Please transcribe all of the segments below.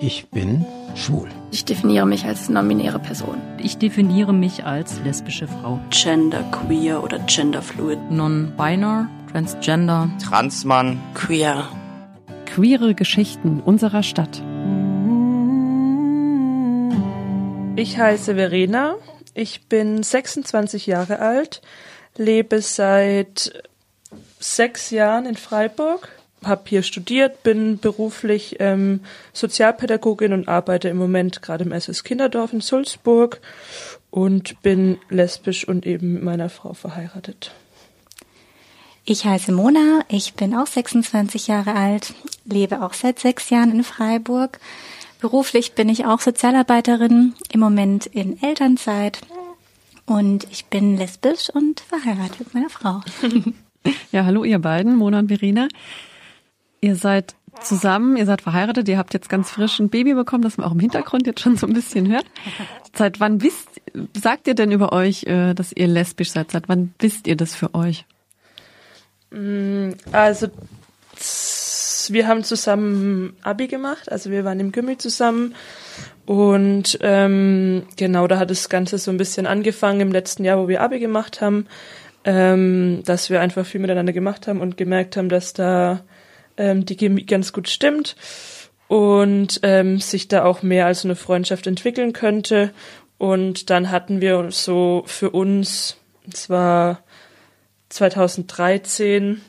Ich bin schwul. Ich definiere mich als nominäre Person. Ich definiere mich als lesbische Frau. Gender queer oder genderfluid. Non-binary, transgender. Transmann. Queer. Queere Geschichten unserer Stadt. Ich heiße Verena. Ich bin 26 Jahre alt, lebe seit sechs Jahren in Freiburg habe hier studiert, bin beruflich ähm, Sozialpädagogin und arbeite im Moment gerade im SS Kinderdorf in Sulzburg und bin lesbisch und eben mit meiner Frau verheiratet. Ich heiße Mona, ich bin auch 26 Jahre alt, lebe auch seit sechs Jahren in Freiburg. Beruflich bin ich auch Sozialarbeiterin, im Moment in Elternzeit und ich bin lesbisch und verheiratet mit meiner Frau. Ja, hallo ihr beiden, Mona und Verena. Ihr seid zusammen, ihr seid verheiratet, ihr habt jetzt ganz frisch ein Baby bekommen, das man auch im Hintergrund jetzt schon so ein bisschen hört. Seit wann wisst, sagt ihr denn über euch, äh, dass ihr lesbisch seid? Seit wann wisst ihr das für euch? Mm, also wir haben zusammen Abi gemacht, also wir waren im Gimmi zusammen und ähm, genau da hat das Ganze so ein bisschen angefangen im letzten Jahr, wo wir Abi gemacht haben, ähm, dass wir einfach viel miteinander gemacht haben und gemerkt haben, dass da ähm, die Chemie ganz gut stimmt und ähm, sich da auch mehr als eine Freundschaft entwickeln könnte. Und dann hatten wir so für uns, es war 2013,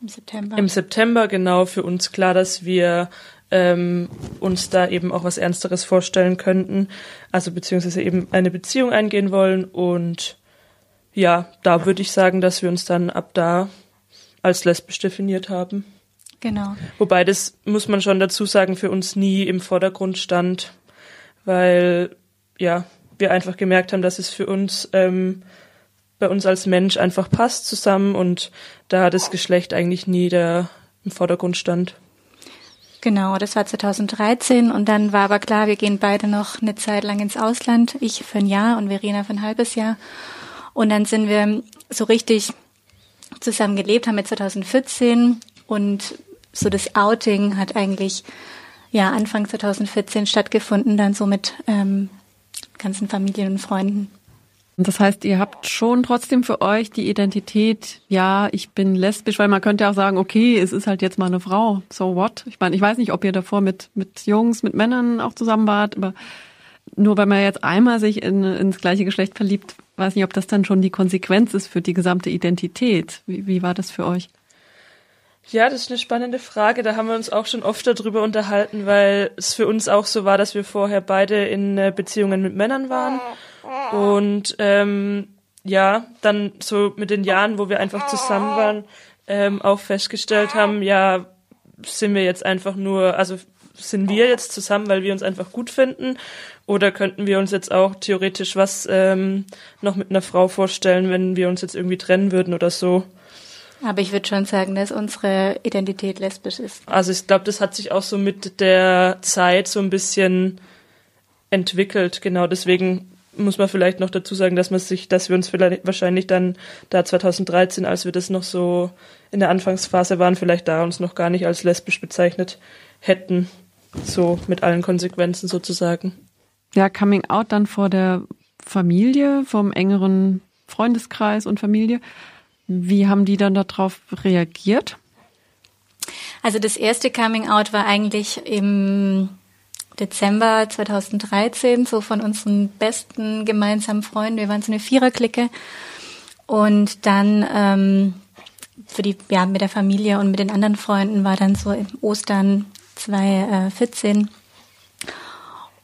im September. Im September genau für uns klar, dass wir ähm, uns da eben auch was Ernsteres vorstellen könnten, also beziehungsweise eben eine Beziehung eingehen wollen und ja, da würde ich sagen, dass wir uns dann ab da als lesbisch definiert haben. Genau. Wobei das muss man schon dazu sagen, für uns nie im Vordergrund stand, weil ja, wir einfach gemerkt haben, dass es für uns ähm, bei uns als Mensch einfach passt zusammen und da das Geschlecht eigentlich nie da im Vordergrund stand. Genau, das war 2013 und dann war aber klar, wir gehen beide noch eine Zeit lang ins Ausland. Ich für ein Jahr und Verena für ein halbes Jahr. Und dann sind wir so richtig zusammen gelebt, haben wir 2014 und so das Outing hat eigentlich ja Anfang 2014 stattgefunden, dann so mit ähm, ganzen Familien und Freunden. Das heißt, ihr habt schon trotzdem für euch die Identität, ja, ich bin lesbisch, weil man könnte ja auch sagen, okay, es ist halt jetzt mal eine Frau, so what? Ich meine, ich weiß nicht, ob ihr davor mit, mit Jungs, mit Männern auch zusammen wart, aber nur weil man jetzt einmal sich in, ins gleiche Geschlecht verliebt, weiß nicht, ob das dann schon die Konsequenz ist für die gesamte Identität. Wie, wie war das für euch? Ja, das ist eine spannende Frage. Da haben wir uns auch schon oft darüber unterhalten, weil es für uns auch so war, dass wir vorher beide in äh, Beziehungen mit Männern waren. Und ähm, ja, dann so mit den Jahren, wo wir einfach zusammen waren, ähm, auch festgestellt haben, ja, sind wir jetzt einfach nur, also sind wir jetzt zusammen, weil wir uns einfach gut finden? Oder könnten wir uns jetzt auch theoretisch was ähm, noch mit einer Frau vorstellen, wenn wir uns jetzt irgendwie trennen würden oder so? Aber ich würde schon sagen, dass unsere Identität lesbisch ist. Also ich glaube, das hat sich auch so mit der Zeit so ein bisschen entwickelt. Genau deswegen muss man vielleicht noch dazu sagen, dass man sich, dass wir uns vielleicht wahrscheinlich dann da 2013, als wir das noch so in der Anfangsphase waren, vielleicht da uns noch gar nicht als lesbisch bezeichnet hätten. So mit allen Konsequenzen sozusagen. Ja, Coming Out dann vor der Familie, vom engeren Freundeskreis und Familie. Wie haben die dann darauf reagiert? Also das erste Coming Out war eigentlich im Dezember 2013, so von unseren besten gemeinsamen Freunden. Wir waren so eine Viererklicke. Und dann ähm, für die, ja, mit der Familie und mit den anderen Freunden war dann so Ostern 2014.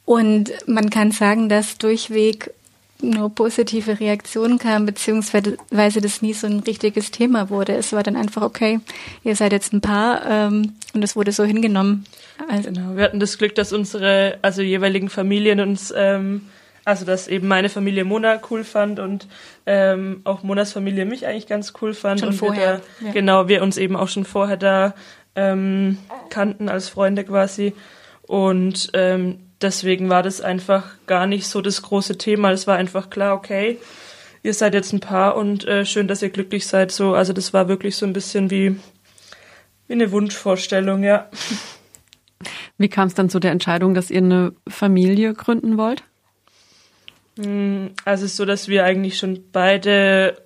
Und man kann sagen, dass durchweg nur positive Reaktionen kamen, beziehungsweise das nie so ein richtiges Thema wurde. Es war dann einfach, okay, ihr seid jetzt ein Paar ähm, und es wurde so hingenommen. Also genau, wir hatten das Glück, dass unsere, also jeweiligen Familien uns, ähm, also dass eben meine Familie Mona cool fand und ähm, auch Monas Familie mich eigentlich ganz cool fand. Schon und vorher. Wir da, ja. Genau, wir uns eben auch schon vorher da ähm, kannten als Freunde quasi. Und ähm, deswegen war das einfach gar nicht so das große Thema. Es war einfach klar, okay, ihr seid jetzt ein Paar und äh, schön, dass ihr glücklich seid. So, also das war wirklich so ein bisschen wie, wie eine Wunschvorstellung, ja. Wie kam es dann zu der Entscheidung, dass ihr eine Familie gründen wollt? Hm, also es ist so, dass wir eigentlich schon beide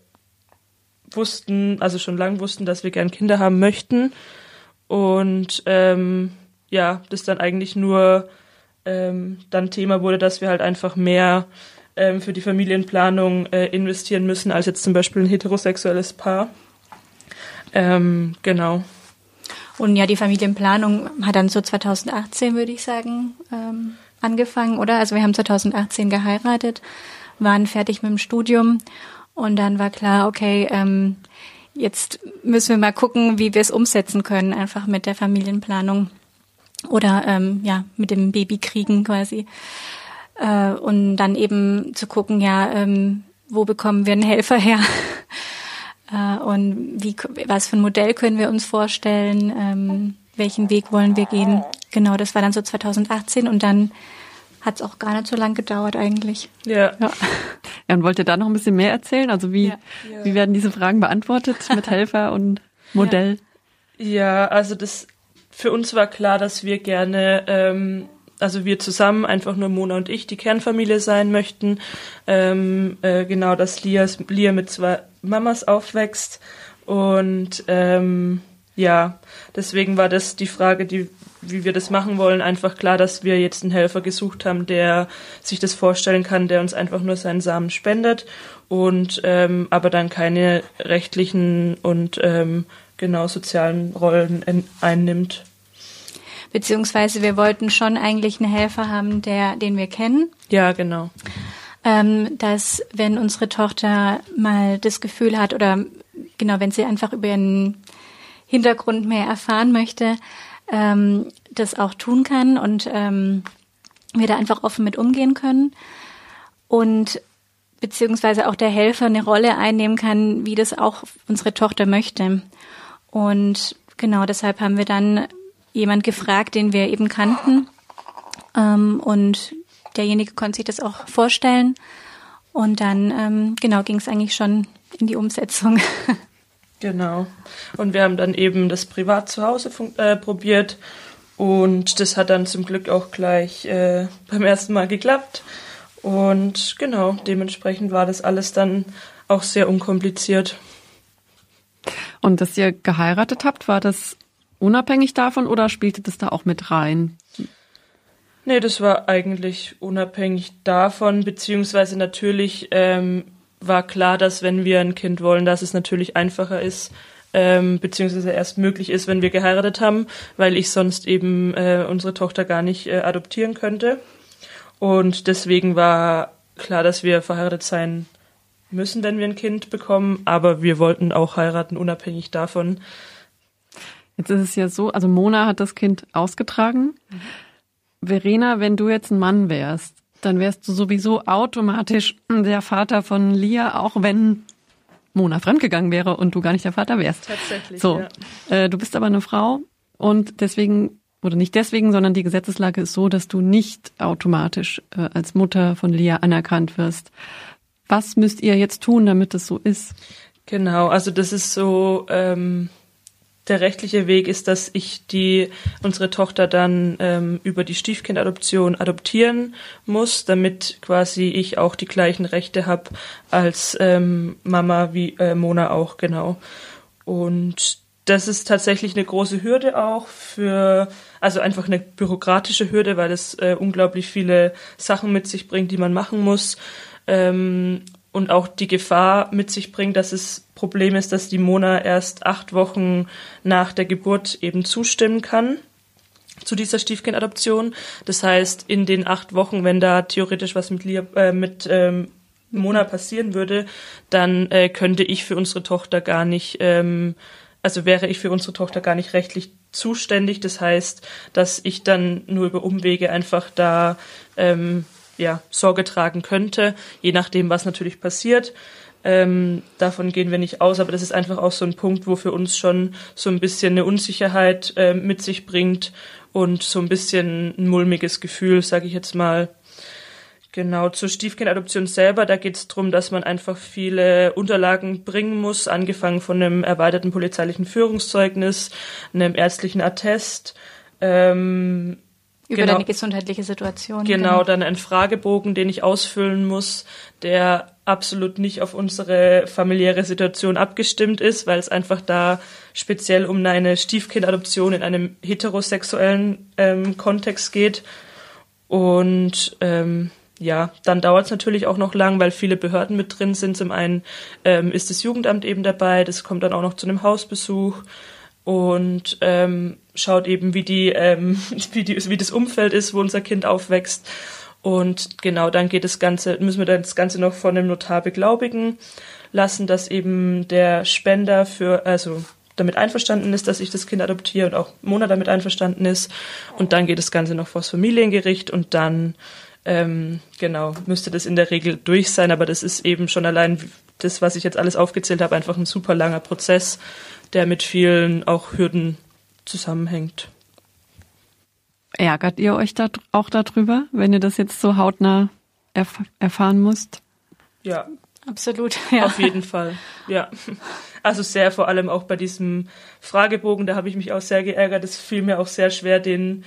wussten, also schon lange wussten, dass wir gern Kinder haben möchten. Und ähm, ja, das dann eigentlich nur ähm, dann Thema wurde, dass wir halt einfach mehr ähm, für die Familienplanung äh, investieren müssen, als jetzt zum Beispiel ein heterosexuelles Paar. Ähm, genau. Und ja, die Familienplanung hat dann so 2018, würde ich sagen, ähm, angefangen, oder? Also wir haben 2018 geheiratet, waren fertig mit dem Studium und dann war klar, okay, ähm, jetzt müssen wir mal gucken, wie wir es umsetzen können, einfach mit der Familienplanung oder ähm, ja mit dem Babykriegen quasi äh, und dann eben zu gucken, ja, ähm, wo bekommen wir einen Helfer her äh, und wie was für ein Modell können wir uns vorstellen, ähm, welchen Weg wollen wir gehen. Genau, das war dann so 2018 und dann hat es auch gar nicht so lang gedauert eigentlich. Ja. ja. Ja, und wollt ihr da noch ein bisschen mehr erzählen? Also wie, ja. wie werden diese Fragen beantwortet mit Helfer und Modell? Ja, ja also das für uns war klar, dass wir gerne, ähm, also wir zusammen, einfach nur Mona und ich, die Kernfamilie sein möchten. Ähm, äh, genau, dass Lia, Lia mit zwei Mamas aufwächst. Und ähm, ja, deswegen war das die Frage, die, wie wir das machen wollen, einfach klar, dass wir jetzt einen Helfer gesucht haben, der sich das vorstellen kann, der uns einfach nur seinen Samen spendet und ähm, aber dann keine rechtlichen und ähm, genau sozialen Rollen in, einnimmt. Beziehungsweise wir wollten schon eigentlich einen Helfer haben, der, den wir kennen. Ja, genau. Ähm, dass wenn unsere Tochter mal das Gefühl hat oder genau, wenn sie einfach über ihren Hintergrund mehr erfahren möchte, ähm, das auch tun kann und ähm, wir da einfach offen mit umgehen können. Und beziehungsweise auch der Helfer eine Rolle einnehmen kann, wie das auch unsere Tochter möchte. Und genau deshalb haben wir dann jemand gefragt, den wir eben kannten. Ähm, und derjenige konnte sich das auch vorstellen. Und dann, ähm, genau, ging es eigentlich schon in die Umsetzung. Genau. Und wir haben dann eben das privat zu Hause äh, probiert. Und das hat dann zum Glück auch gleich äh, beim ersten Mal geklappt. Und genau, dementsprechend war das alles dann auch sehr unkompliziert. Und dass ihr geheiratet habt, war das unabhängig davon oder spielte das da auch mit rein? Nee, das war eigentlich unabhängig davon, beziehungsweise natürlich ähm, war klar, dass wenn wir ein Kind wollen, dass es natürlich einfacher ist, ähm, beziehungsweise erst möglich ist, wenn wir geheiratet haben, weil ich sonst eben äh, unsere Tochter gar nicht äh, adoptieren könnte. Und deswegen war klar, dass wir verheiratet sein müssen, wenn wir ein Kind bekommen, aber wir wollten auch heiraten, unabhängig davon. Jetzt ist es ja so, also Mona hat das Kind ausgetragen. Verena, wenn du jetzt ein Mann wärst, dann wärst du sowieso automatisch der Vater von Lia, auch wenn Mona fremdgegangen wäre und du gar nicht der Vater wärst. Tatsächlich. So, ja. äh, du bist aber eine Frau und deswegen oder nicht deswegen, sondern die Gesetzeslage ist so, dass du nicht automatisch äh, als Mutter von Lia anerkannt wirst. Was müsst ihr jetzt tun, damit es so ist? Genau, also das ist so, ähm, der rechtliche Weg ist, dass ich die unsere Tochter dann ähm, über die Stiefkindadoption adoptieren muss, damit quasi ich auch die gleichen Rechte habe als ähm, Mama wie äh, Mona auch genau. Und das ist tatsächlich eine große Hürde auch für, also einfach eine bürokratische Hürde, weil es äh, unglaublich viele Sachen mit sich bringt, die man machen muss. Ähm, und auch die Gefahr mit sich bringt, dass es Problem ist, dass die Mona erst acht Wochen nach der Geburt eben zustimmen kann zu dieser Stiefkindadoption. Das heißt, in den acht Wochen, wenn da theoretisch was mit, Lia, äh, mit ähm, Mona passieren würde, dann äh, könnte ich für unsere Tochter gar nicht, ähm, also wäre ich für unsere Tochter gar nicht rechtlich zuständig. Das heißt, dass ich dann nur über Umwege einfach da ähm, ja, Sorge tragen könnte, je nachdem, was natürlich passiert. Ähm, davon gehen wir nicht aus, aber das ist einfach auch so ein Punkt, wo für uns schon so ein bisschen eine Unsicherheit äh, mit sich bringt und so ein bisschen ein mulmiges Gefühl, sage ich jetzt mal. Genau, zur Stiefkindadoption selber, da geht es darum, dass man einfach viele Unterlagen bringen muss, angefangen von einem erweiterten polizeilichen Führungszeugnis, einem ärztlichen Attest, ähm, Über Genau. deine gesundheitliche Situation. Genau, dann ein Fragebogen, den ich ausfüllen muss, der absolut nicht auf unsere familiäre Situation abgestimmt ist, weil es einfach da speziell um eine Stiefkindadoption in einem heterosexuellen ähm, Kontext geht. Und ähm, ja, dann dauert es natürlich auch noch lang, weil viele Behörden mit drin sind. Zum einen ähm, ist das Jugendamt eben dabei, das kommt dann auch noch zu einem Hausbesuch und ähm, schaut eben, wie die, ähm, wie die, wie das Umfeld ist, wo unser Kind aufwächst. Und genau, dann geht das Ganze, müssen wir dann das Ganze noch von dem Notar beglaubigen lassen, dass eben der Spender für, also damit einverstanden ist, dass ich das Kind adoptiere und auch Mona damit einverstanden ist. Und dann geht das Ganze noch vors Familiengericht und dann ähm, genau, müsste das in der Regel durch sein, aber das ist eben schon allein das, was ich jetzt alles aufgezählt habe, einfach ein super langer Prozess, der mit vielen auch Hürden zusammenhängt. Ärgert ihr euch da auch darüber, wenn ihr das jetzt so hautnah erf erfahren müsst? Ja, Absolut, ja. auf jeden Fall. Ja. Also sehr vor allem auch bei diesem Fragebogen, da habe ich mich auch sehr geärgert. Es fiel mir auch sehr schwer, den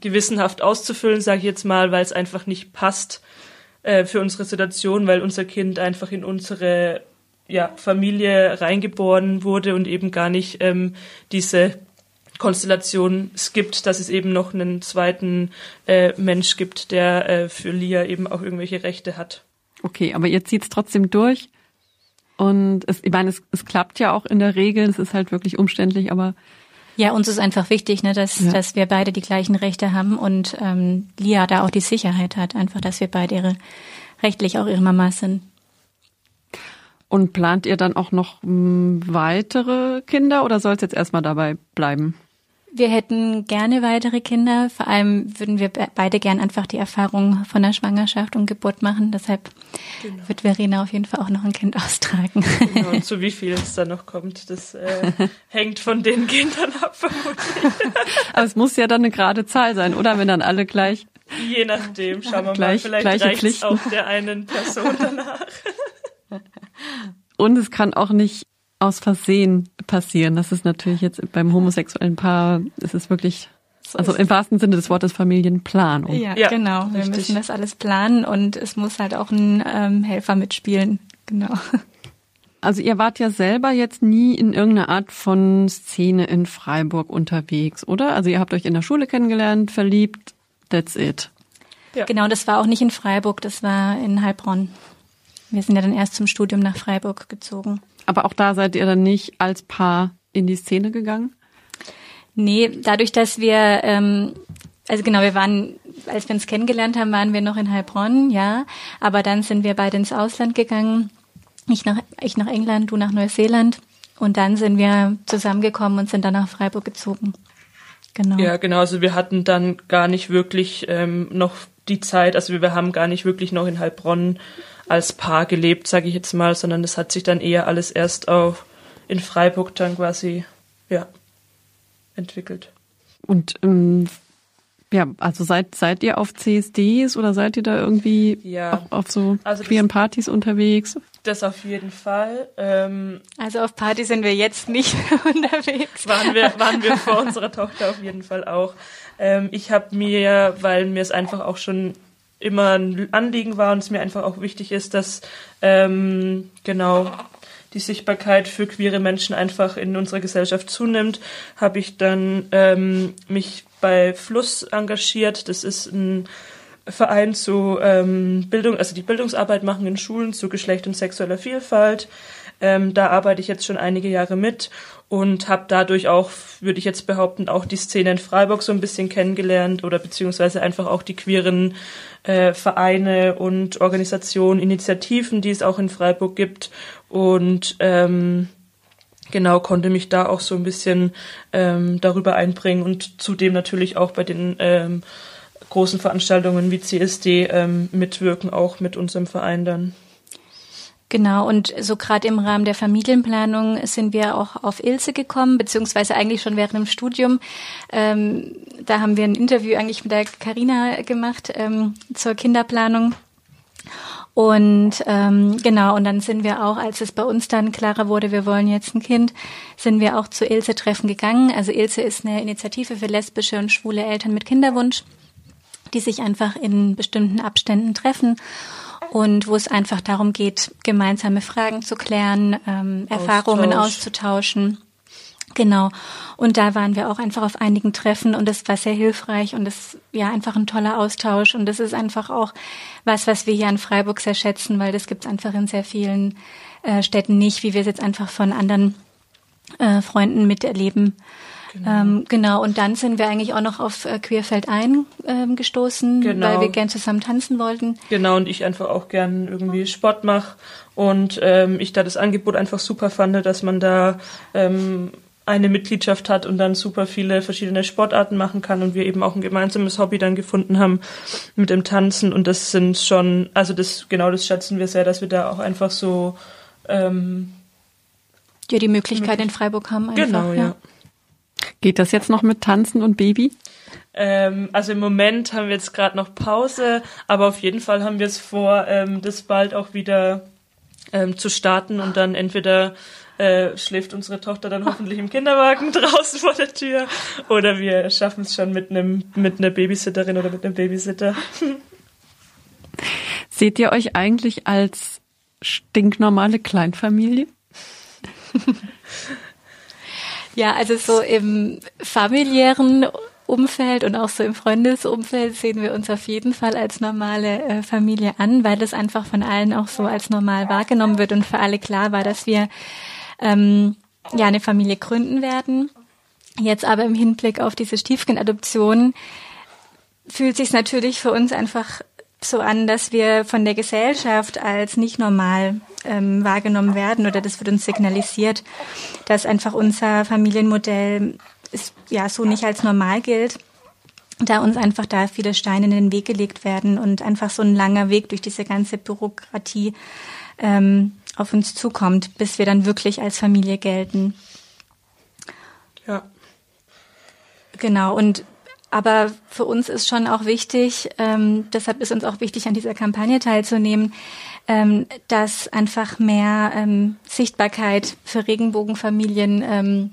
gewissenhaft auszufüllen, sage ich jetzt mal, weil es einfach nicht passt äh, für unsere Situation, weil unser Kind einfach in unsere ja, Familie reingeboren wurde und eben gar nicht ähm, diese Konstellation es gibt, dass es eben noch einen zweiten äh, Mensch gibt, der äh, für Lia eben auch irgendwelche Rechte hat. Okay, aber ihr zieht's trotzdem durch. Und es, ich meine, es, es klappt ja auch in der Regel, es ist halt wirklich umständlich, aber Ja, uns ist einfach wichtig, ne, dass, Ja. dass wir beide die gleichen Rechte haben und ähm, Lia da auch die Sicherheit hat, einfach, dass wir beide ihre rechtlich auch ihre Mama sind. und plant ihr dann auch noch mh, weitere Kinder oder soll es jetzt erstmal dabei bleiben? Wir hätten gerne weitere Kinder. Vor allem würden wir be- beide gern einfach die Erfahrung von der Schwangerschaft und Geburt machen. Deshalb wird Verena auf jeden Fall auch noch ein Kind austragen. Genau, und zu wie viel es dann noch kommt, das äh, hängt von den Kindern ab, vermutlich. Aber es muss ja dann eine gerade Zahl sein, oder? Wenn dann alle gleich. Je nachdem, schauen wir Gleich- mal. Vielleicht reicht es auch der einen Person danach. Und es kann auch nicht aus Versehen passieren. Das ist natürlich jetzt beim homosexuellen Paar, es ist wirklich, also im wahrsten Sinne des Wortes Familienplanung. Ja, Ja, genau. Wir richtig. müssen das alles planen und es muss halt auch ein ähm, Helfer mitspielen. Genau. Also ihr wart ja selber jetzt nie in irgendeiner Art von Szene in Freiburg unterwegs, oder? Also ihr habt euch in der Schule kennengelernt, verliebt, that's it. Ja. Genau, das war auch nicht in Freiburg, das war in Heilbronn. Wir sind ja dann erst zum Studium nach Freiburg gezogen. Aber auch da seid ihr dann nicht als Paar in die Szene gegangen? Nee, dadurch, dass wir, ähm, also genau, wir waren, als wir uns kennengelernt haben, waren wir noch in Heilbronn, ja. Aber dann sind wir beide ins Ausland gegangen. Ich nach, ich nach England, du nach Neuseeland. Und dann sind wir zusammengekommen und sind dann nach Freiburg gezogen. Genau. Ja, genau. Also wir hatten dann gar nicht wirklich ähm, noch die Zeit, also wir haben gar nicht wirklich noch in Heilbronn als Paar gelebt, sage ich jetzt mal, sondern das hat sich dann eher alles erst auch in Freiburg dann quasi, ja, entwickelt. Und ähm, ja, also seid, seid ihr auf CSDs oder seid ihr da irgendwie Ja. auch auf so Also das- queeren Partys unterwegs? Das auf jeden Fall. Ähm, Also auf Party sind wir jetzt nicht unterwegs. waren wir, waren wir vor unserer Tochter auf jeden Fall auch. Ähm, ich habe mir, weil mir es einfach auch schon immer ein Anliegen war und es mir einfach auch wichtig ist, dass ähm, genau die Sichtbarkeit für queere Menschen einfach in unserer Gesellschaft zunimmt, habe ich dann ähm, mich bei Fluss engagiert. Das ist ein Verein zu ähm, Bildung, also die Bildungsarbeit machen in Schulen zu Geschlecht und sexueller Vielfalt. Ähm, da arbeite ich jetzt schon einige Jahre mit und habe dadurch auch, würde ich jetzt behaupten, auch die Szene in Freiburg so ein bisschen kennengelernt oder beziehungsweise einfach auch die queeren äh, Vereine und Organisationen, Initiativen, die es auch in Freiburg gibt und ähm, genau konnte mich da auch so ein bisschen ähm, darüber einbringen und zudem natürlich auch bei den ähm, großen Veranstaltungen wie CSD ähm, mitwirken, auch mit unserem Verein dann. Genau, und so gerade im Rahmen der Familienplanung sind wir auch auf Ilse gekommen, beziehungsweise eigentlich schon während dem Studium. Ähm, da haben wir ein Interview eigentlich mit der Karina gemacht ähm, zur Kinderplanung. Und ähm, genau, und dann sind wir auch, als es bei uns dann klarer wurde, wir wollen jetzt ein Kind, sind wir auch zu Ilse-Treffen gegangen. Also Ilse ist eine Initiative für lesbische und schwule Eltern mit Kinderwunsch. die sich einfach in bestimmten Abständen treffen und wo es einfach darum geht, gemeinsame Fragen zu klären, ähm, Erfahrungen auszutauschen. Genau. Und da waren wir auch einfach auf einigen Treffen und das war sehr hilfreich und das ja einfach ein toller Austausch und das ist einfach auch was, was wir hier in Freiburg sehr schätzen, weil das gibt es einfach in sehr vielen äh, Städten nicht, wie wir es jetzt einfach von anderen äh, Freunden miterleben. Genau. Ähm, genau, und dann sind wir eigentlich auch noch auf äh, Queerfeld eingestoßen, ähm, genau. weil wir gern zusammen tanzen wollten. Genau, und ich einfach auch gern irgendwie Sport mache und ähm, ich da das Angebot einfach super fand, dass man da ähm, eine Mitgliedschaft hat und dann super viele verschiedene Sportarten machen kann und wir eben auch ein gemeinsames Hobby dann gefunden haben mit dem Tanzen und das sind schon, also das genau das schätzen wir sehr, dass wir da auch einfach so ähm, ja die Möglichkeit in Freiburg haben einfach. Genau, ja. ja. Geht das jetzt noch mit Tanzen und Baby? Ähm, also im Moment haben wir jetzt gerade noch Pause, aber auf jeden Fall haben wir es vor, ähm, das bald auch wieder ähm, zu starten und dann entweder äh, schläft unsere Tochter dann hoffentlich im Kinderwagen draußen vor der Tür oder wir schaffen es schon mit einem mit einer Babysitterin oder mit einem Babysitter. Seht ihr euch eigentlich als stinknormale Kleinfamilie? ja, also so im familiären Umfeld und auch so im Freundesumfeld sehen wir uns auf jeden Fall als normale äh, Familie an, weil das einfach von allen auch so als normal wahrgenommen wird und für alle klar war, dass wir ähm, ja eine Familie gründen werden. Jetzt aber im Hinblick auf diese Stiefkindadoption fühlt sich natürlich für uns einfach so an, dass wir von der Gesellschaft als nicht normal ähm, wahrgenommen werden oder das wird uns signalisiert, dass einfach unser Familienmodell ist, ja so nicht als normal gilt, da uns einfach da viele Steine in den Weg gelegt werden und einfach so ein langer Weg durch diese ganze Bürokratie ähm, auf uns zukommt, bis wir dann wirklich als Familie gelten. Ja. Genau, und aber für uns ist schon auch wichtig, ähm, deshalb ist uns auch wichtig, an dieser Kampagne teilzunehmen, ähm, dass einfach mehr ähm, Sichtbarkeit für Regenbogenfamilien ähm,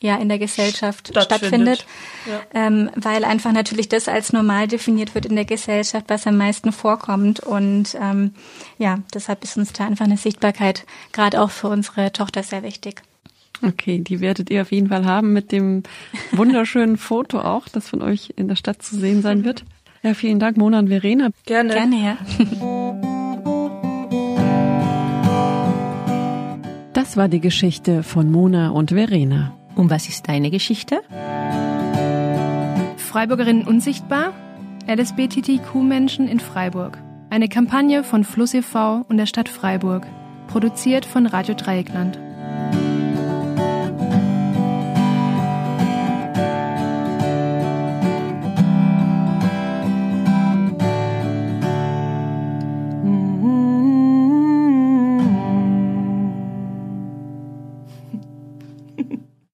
ja in der Gesellschaft stattfindet, stattfindet ja. ähm, weil einfach natürlich das als normal definiert wird in der Gesellschaft, was am meisten vorkommt und ähm, ja, deshalb ist uns da einfach eine Sichtbarkeit gerade auch für unsere Tochter sehr wichtig. Okay, die werdet ihr auf jeden Fall haben mit dem wunderschönen Foto auch, das von euch in der Stadt zu sehen sein wird. Ja, vielen Dank, Mona und Verena. Gerne. Gerne, ja. Das war die Geschichte von Mona und Verena. Und was ist deine Geschichte? Freiburgerinnen unsichtbar? LSBTTQ-Menschen in Freiburg. Eine Kampagne von Fluss e.V. und der Stadt Freiburg. Produziert von Radio Dreieckland.